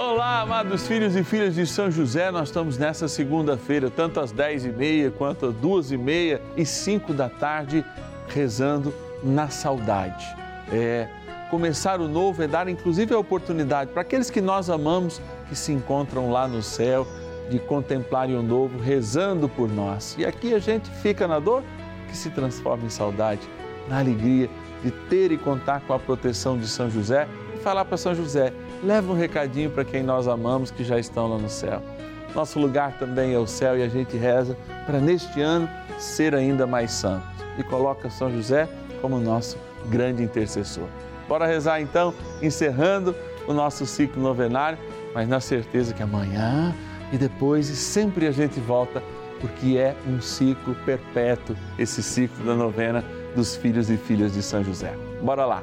Olá, amados filhos e filhas de São José, nós estamos nessa segunda-feira, tanto às 10h30 quanto às 2h30 e 5 da tarde, rezando na saudade. É, começar o novo é dar inclusive a oportunidade para aqueles que nós amamos, que se encontram lá no céu, de contemplarem o novo, rezando por nós. E aqui a gente fica na dor, que se transforma em saudade, na alegria de ter e contar com a proteção de São José falar para São José leva um recadinho para quem nós amamos que já estão lá no céu. Nosso lugar também é o céu e a gente reza para neste ano ser ainda mais santo e coloca São José como nosso grande intercessor. Bora rezar então, encerrando o nosso ciclo novenário, mas na certeza que amanhã e depois e sempre a gente volta, porque é um ciclo perpétuo esse ciclo da novena dos filhos e filhas de São José. Bora lá!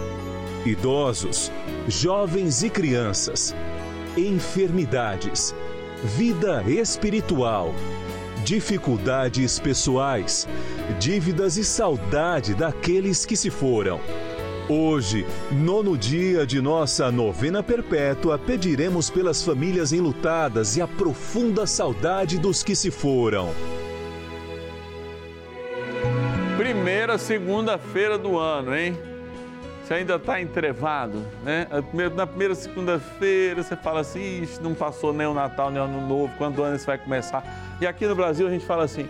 idosos, jovens e crianças, enfermidades, vida espiritual, dificuldades pessoais, dívidas e saudade daqueles que se foram. Hoje, nono dia de nossa novena perpétua, pediremos pelas famílias enlutadas e a profunda saudade dos que se foram. Primeira segunda-feira do ano, hein? Você ainda está entrevado, né? Na primeira segunda-feira você fala assim, Ixi, não passou nem o Natal, nem o Ano Novo, quando o ano isso vai começar? E aqui no Brasil a gente fala assim,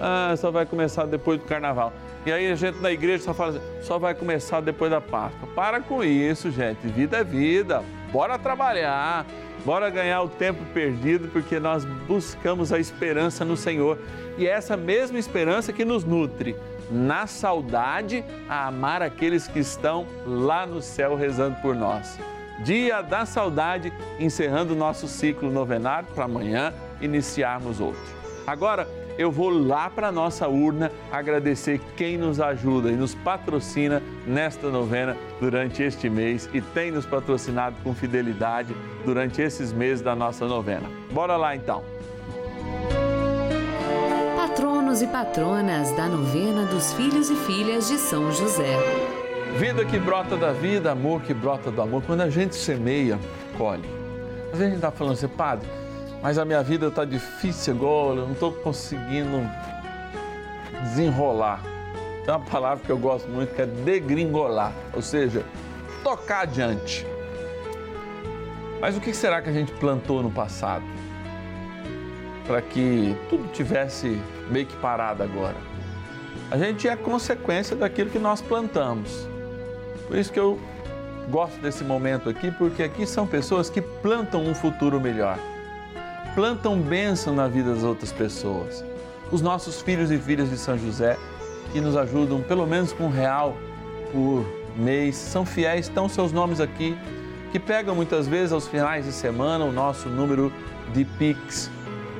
ah, só vai começar depois do Carnaval. E aí a gente na igreja só fala assim, só vai começar depois da Páscoa. Para com isso, gente, vida é vida, bora trabalhar, bora ganhar o tempo perdido, porque nós buscamos a esperança no Senhor. E é essa mesma esperança que nos nutre na saudade, a amar aqueles que estão lá no céu rezando por nós. Dia da Saudade, encerrando o nosso ciclo novenário para amanhã iniciarmos outro. Agora eu vou lá para a nossa urna agradecer quem nos ajuda e nos patrocina nesta novena durante este mês e tem nos patrocinado com fidelidade durante esses meses da nossa novena. Bora lá então! Patronos e patronas da novena dos filhos e filhas de São José. Vida que brota da vida, amor que brota do amor. Quando a gente semeia, colhe. Às vezes a gente está falando assim, padre, mas a minha vida está difícil agora, eu não estou conseguindo desenrolar. Tem uma palavra que eu gosto muito que é degringolar, ou seja, tocar adiante. Mas o que será que a gente plantou no passado? Para que tudo tivesse meio que parada agora. A gente é consequência daquilo que nós plantamos. Por isso que eu gosto desse momento aqui, porque aqui são pessoas que plantam um futuro melhor, plantam bênção na vida das outras pessoas. Os nossos filhos e filhas de São José, que nos ajudam pelo menos com um real por mês, são fiéis, estão seus nomes aqui, que pegam muitas vezes aos finais de semana o nosso número de Pix,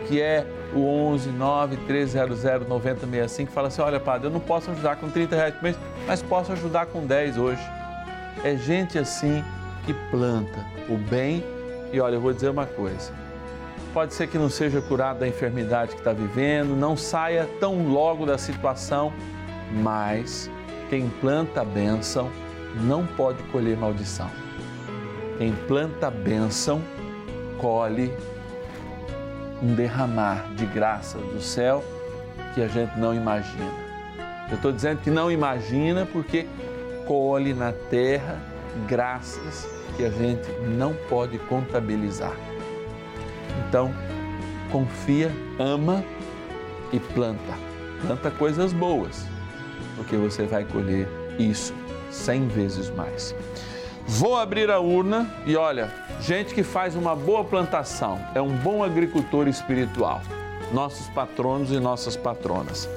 que é o 11 9 300 9065 fala assim: olha, padre, eu não posso ajudar com 30 reais por mês, mas posso ajudar com 10 hoje. É gente assim que planta o bem e olha, eu vou dizer uma coisa. Pode ser que não seja curado da enfermidade que está vivendo, não saia tão logo da situação, mas quem planta a bênção não pode colher maldição. Quem planta a bênção colhe um derramar de graça do céu que a gente não imagina. Eu estou dizendo que não imagina porque colhe na terra graças que a gente não pode contabilizar. Então, confia, ama e planta. Planta coisas boas, porque você vai colher isso cem vezes mais. Vou abrir a urna e olha, gente que faz uma boa plantação é um bom agricultor espiritual. Nossos patronos e nossas patronas.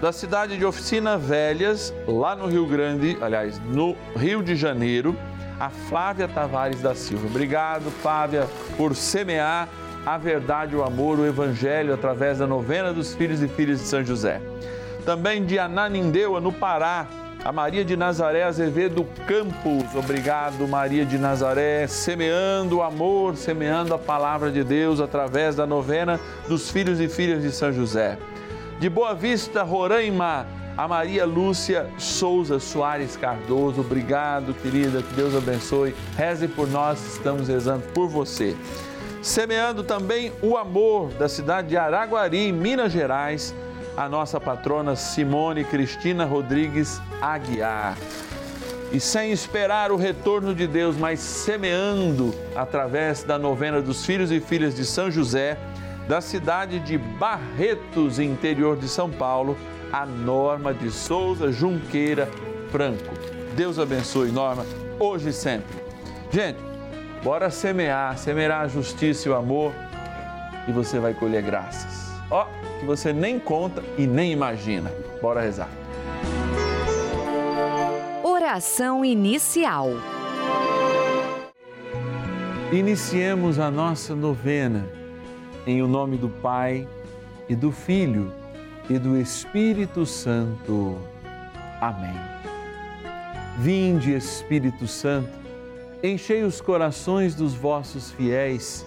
Da cidade de Oficina Velhas, lá no Rio Grande, aliás, no Rio de Janeiro, a Flávia Tavares da Silva. Obrigado, Flávia, por semear a verdade, o amor, o evangelho através da novena dos filhos e filhas de São José. Também de Ananindeua, no Pará, a Maria de Nazaré Azevedo Campos. Obrigado, Maria de Nazaré, semeando o amor, semeando a palavra de Deus através da novena dos filhos e filhas de São José. De Boa Vista, Roraima, a Maria Lúcia Souza Soares Cardoso. Obrigado, querida, que Deus abençoe. Reze por nós, estamos rezando por você. Semeando também o amor da cidade de Araguari, Minas Gerais a nossa patrona Simone Cristina Rodrigues Aguiar. E sem esperar o retorno de Deus, mas semeando através da novena dos filhos e filhas de São José, da cidade de Barretos, interior de São Paulo, a Norma de Souza Junqueira Franco. Deus abençoe, Norma, hoje e sempre. Gente, bora semear, semear a justiça e o amor e você vai colher graças. Ó, que você nem conta e nem imagina. Bora rezar. Oração inicial. Iniciemos a nossa novena em o nome do Pai e do Filho e do Espírito Santo. Amém. Vinde, Espírito Santo, enchei os corações dos vossos fiéis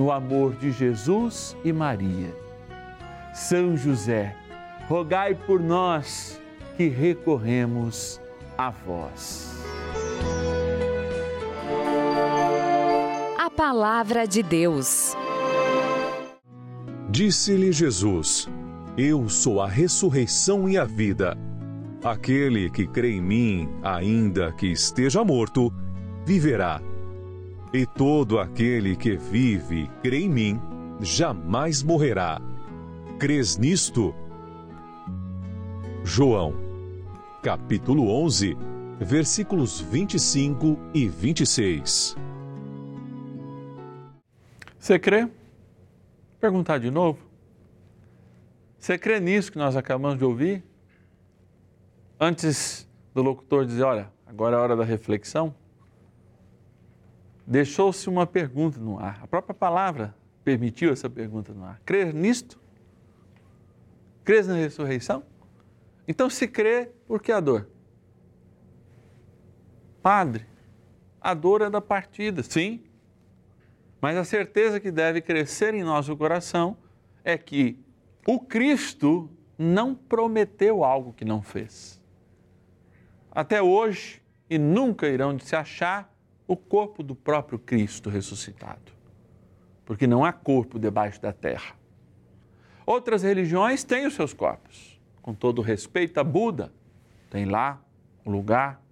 no amor de Jesus e Maria. São José, rogai por nós que recorremos a vós. A Palavra de Deus. Disse-lhe Jesus: Eu sou a ressurreição e a vida. Aquele que crê em mim, ainda que esteja morto, viverá. E todo aquele que vive e crê em mim, jamais morrerá. Crês nisto? João, capítulo 11, versículos 25 e 26. Você crê? Perguntar de novo. Você crê nisso que nós acabamos de ouvir? Antes do locutor dizer, olha, agora é a hora da reflexão, deixou-se uma pergunta no ar. A própria palavra permitiu essa pergunta no ar. Crer nisto? Crês na ressurreição? Então, se crê, por que a dor? Padre, a dor é da partida, sim, mas a certeza que deve crescer em nosso coração é que o Cristo não prometeu algo que não fez. Até hoje, e nunca irão se achar o corpo do próprio Cristo ressuscitado, porque não há corpo debaixo da terra. Outras religiões têm os seus corpos, com todo respeito a Buda, tem lá um lugar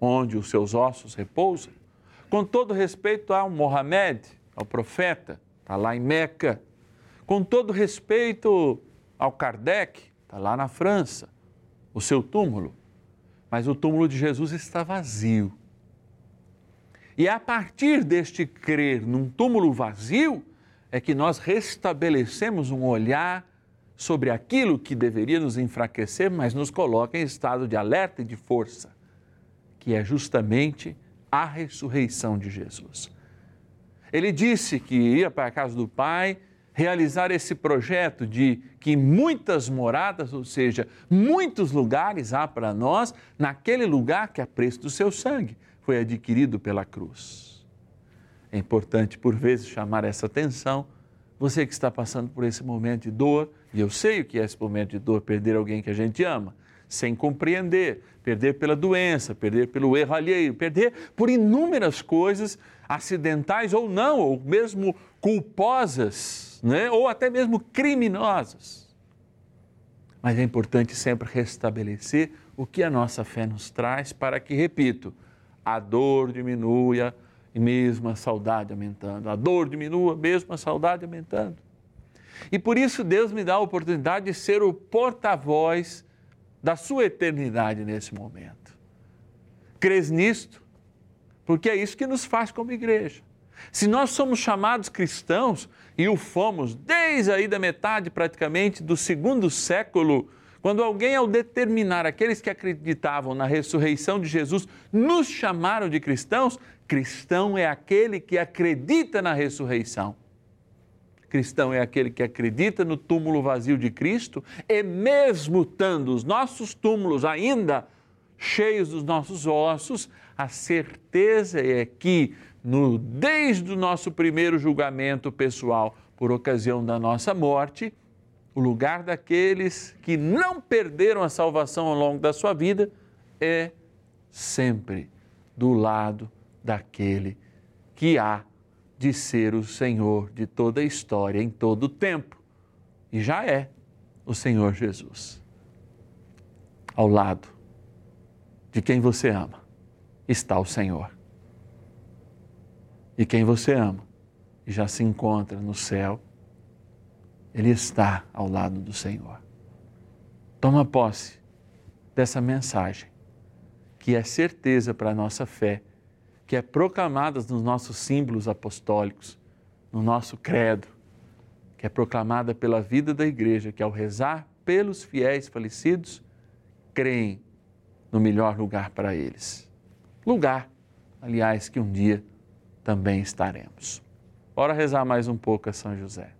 onde os seus ossos repousam. Com todo respeito ao Mohamed, ao profeta, está lá em Meca. Com todo respeito ao Kardec, está lá na França, o seu túmulo. Mas o túmulo de Jesus está vazio. E é a partir deste crer num túmulo vazio é que nós restabelecemos um olhar sobre aquilo que deveria nos enfraquecer, mas nos coloca em estado de alerta e de força, que é justamente a ressurreição de Jesus. Ele disse que ia para a casa do Pai realizar esse projeto de que muitas moradas, ou seja, muitos lugares há para nós, naquele lugar que a preço do seu sangue foi adquirido pela cruz. É importante, por vezes, chamar essa atenção você que está passando por esse momento de dor, e eu sei o que é esse momento de dor, perder alguém que a gente ama, sem compreender, perder pela doença, perder pelo erro alheio, perder por inúmeras coisas, acidentais ou não, ou mesmo culposas, né? ou até mesmo criminosas. Mas é importante sempre restabelecer o que a nossa fé nos traz para que, repito, a dor diminua, e mesmo a saudade aumentando. A dor diminua, mesmo a saudade aumentando. E por isso Deus me dá a oportunidade de ser o porta-voz da sua eternidade nesse momento. Crês nisto? Porque é isso que nos faz como igreja. Se nós somos chamados cristãos, e o fomos desde aí da metade praticamente do segundo século, quando alguém, ao determinar aqueles que acreditavam na ressurreição de Jesus, nos chamaram de cristãos, Cristão é aquele que acredita na ressurreição. Cristão é aquele que acredita no túmulo vazio de Cristo e, mesmo estando os nossos túmulos ainda cheios dos nossos ossos, a certeza é que, no, desde o nosso primeiro julgamento pessoal, por ocasião da nossa morte, o lugar daqueles que não perderam a salvação ao longo da sua vida é sempre do lado daquele que há de ser o Senhor de toda a história, em todo o tempo. E já é o Senhor Jesus. Ao lado de quem você ama está o Senhor. E quem você ama já se encontra no céu, ele está ao lado do Senhor. Toma posse dessa mensagem, que é certeza para a nossa fé que é proclamada nos nossos símbolos apostólicos, no nosso credo, que é proclamada pela vida da igreja, que ao rezar pelos fiéis falecidos, creem no melhor lugar para eles. Lugar, aliás, que um dia também estaremos. Bora rezar mais um pouco a São José.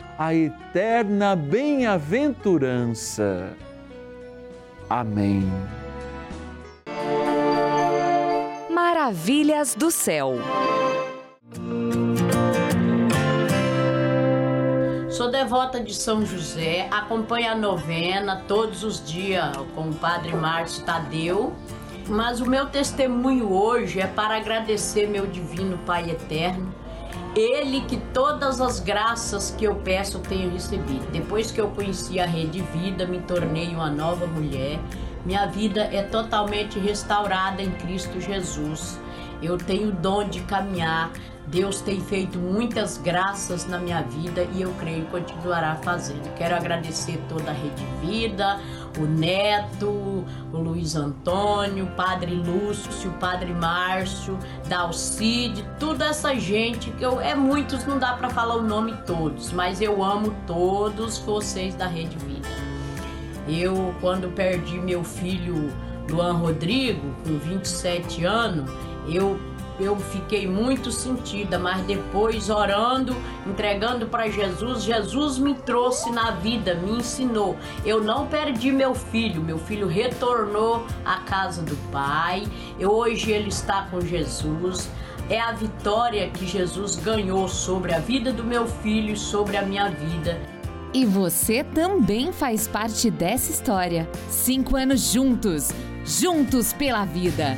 a eterna bem-aventurança. Amém. Maravilhas do céu. Sou devota de São José, acompanho a novena todos os dias com o Padre Márcio Tadeu. Mas o meu testemunho hoje é para agradecer meu divino Pai eterno. Ele que todas as graças que eu peço tenho recebido. Depois que eu conheci a Rede Vida, me tornei uma nova mulher. Minha vida é totalmente restaurada em Cristo Jesus. Eu tenho o dom de caminhar, Deus tem feito muitas graças na minha vida e eu creio que continuará fazendo. Quero agradecer toda a Rede Vida, o Neto, o Luiz Antônio, o Padre Lúcio, o Padre Márcio, Dalcide, toda essa gente que eu é muitos, não dá para falar o nome todos, mas eu amo todos vocês da Rede Vida. Eu quando perdi meu filho Luan Rodrigo com 27 anos, eu eu fiquei muito sentida, mas depois orando, entregando para Jesus, Jesus me trouxe na vida, me ensinou. Eu não perdi meu filho, meu filho retornou à casa do Pai. Eu, hoje ele está com Jesus. É a vitória que Jesus ganhou sobre a vida do meu filho sobre a minha vida. E você também faz parte dessa história. Cinco anos juntos, juntos pela vida.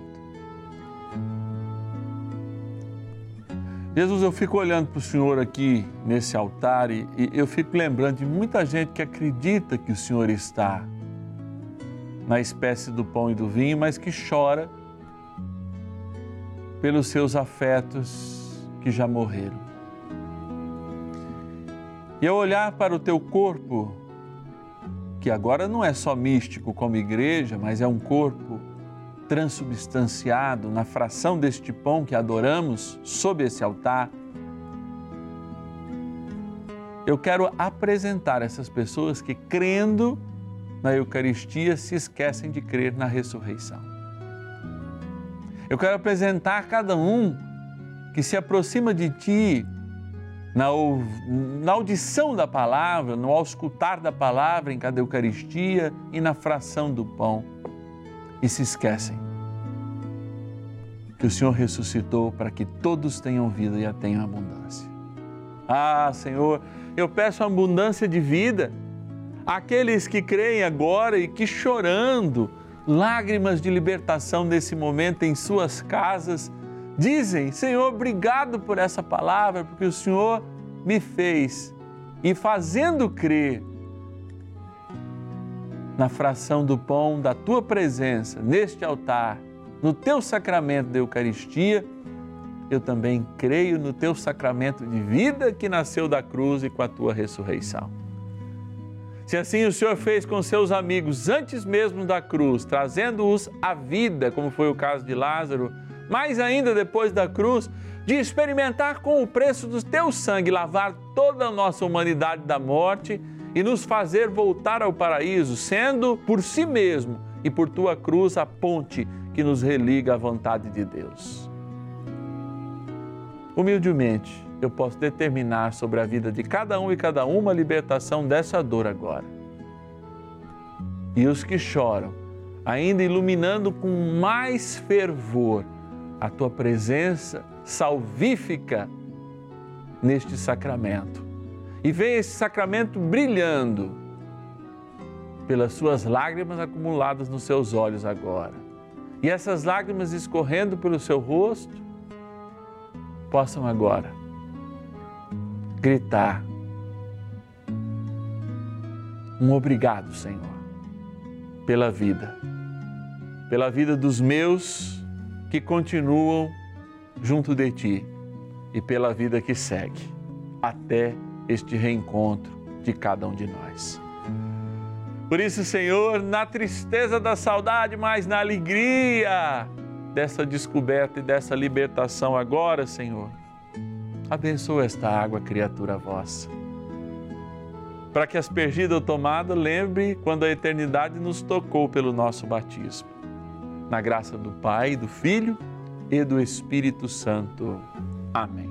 Jesus, eu fico olhando para o Senhor aqui nesse altar e, eu fico lembrando de muita gente que acredita que o Senhor está na espécie do pão e do vinho, mas que chora pelos seus afetos que já morreram. E ao olhar para o teu corpo, que agora não é só místico como igreja, mas é um corpo transubstanciado na fração deste pão que adoramos sob esse altar, eu quero apresentar essas pessoas que, crendo na Eucaristia, se esquecem de crer na ressurreição. Eu quero apresentar cada um que se aproxima de Ti na, na audição da palavra, no auscultar da palavra em cada Eucaristia e na fração do pão e se esquecem que o Senhor ressuscitou para que todos tenham vida e a tenham abundância. Ah, Senhor, eu peço abundância de vida àqueles que creem agora e que chorando, lágrimas de libertação nesse momento em suas casas, dizem: Senhor, obrigado por essa palavra, porque o Senhor me fez e fazendo crer na fração do pão da tua presença neste altar, no teu sacramento da Eucaristia, eu também creio no teu sacramento de vida que nasceu da cruz e com a tua ressurreição. Se assim o Senhor fez com seus amigos antes mesmo da cruz, trazendo-os à vida, como foi o caso de Lázaro, mais ainda depois da cruz, de experimentar com o preço do teu sangue lavar toda a nossa humanidade da morte e nos fazer voltar ao paraíso, sendo por si mesmo e por tua cruz a ponte que nos religa à vontade de Deus. Humildemente, eu posso determinar sobre a vida de cada um e cada uma a libertação dessa dor agora. E os que choram, ainda iluminando com mais fervor a tua presença salvífica neste sacramento. E vem esse sacramento brilhando pelas suas lágrimas acumuladas nos seus olhos agora. E essas lágrimas escorrendo pelo seu rosto possam agora gritar um obrigado, Senhor, pela vida, pela vida dos meus que continuam junto de Ti e pela vida que segue até este reencontro de cada um de nós. Por isso, Senhor, na tristeza da saudade, mas na alegria dessa descoberta e dessa libertação agora, Senhor, abençoa esta água, criatura vossa. Para que aspergida ou tomada, lembre quando a eternidade nos tocou pelo nosso batismo. Na graça do Pai, do Filho e do Espírito Santo. Amém.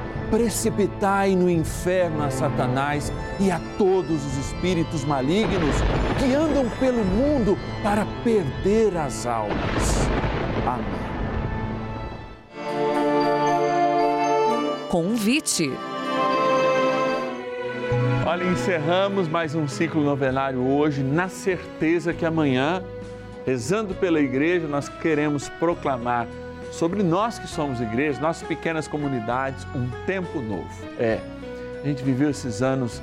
precipitai no inferno a Satanás e a todos os espíritos malignos que andam pelo mundo para perder as almas. Amém. Convite. Olha, encerramos mais um ciclo novenário hoje, na certeza que amanhã, rezando pela igreja, nós queremos proclamar sobre nós que somos igreja, nossas pequenas comunidades, um tempo novo. É, a gente viveu esses anos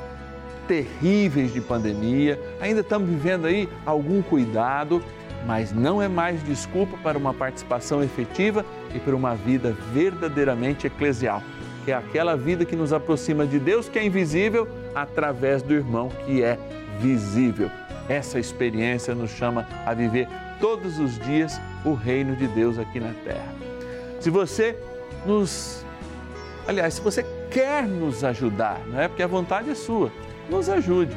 terríveis de pandemia, ainda estamos vivendo aí algum cuidado, mas não é mais desculpa para uma participação efetiva e para uma vida verdadeiramente eclesial, que é aquela vida que nos aproxima de Deus que é invisível através do irmão que é visível. Essa experiência nos chama a viver todos os dias o reino de Deus aqui na terra. Se você nos. Aliás, se você quer nos ajudar, não é? Porque a vontade é sua, nos ajude.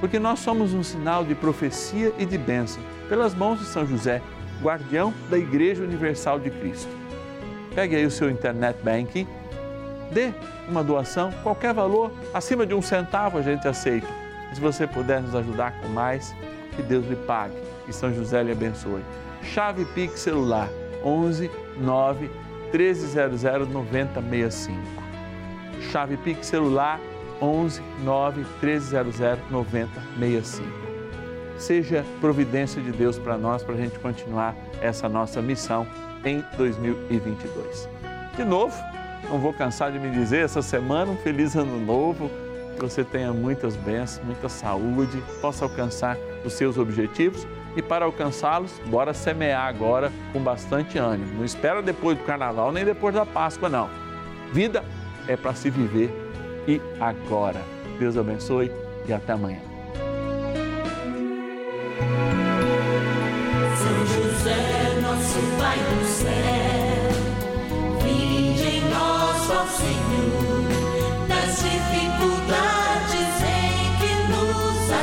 Porque nós somos um sinal de profecia e de bênção, pelas mãos de São José, guardião da Igreja Universal de Cristo. Pegue aí o seu internet banking, dê uma doação, qualquer valor, acima de um centavo a gente aceita. Se você puder nos ajudar com mais, que Deus lhe pague e São José lhe abençoe. Chave Pix celular 11 9 1300 9065. Chave Pix celular 11 9 1300 9065. Seja providência de Deus para nós, para a gente continuar essa nossa missão em 2022. De novo, não vou cansar de me dizer, essa semana um feliz ano novo, que você tenha muitas bênçãos, muita saúde, possa alcançar os seus objetivos e para alcançá-los, bora semear agora com bastante ânimo. Não espera depois do carnaval nem depois da Páscoa, não. Vida é para se viver e agora. Deus abençoe e até amanhã. São José, nosso Pai do céu,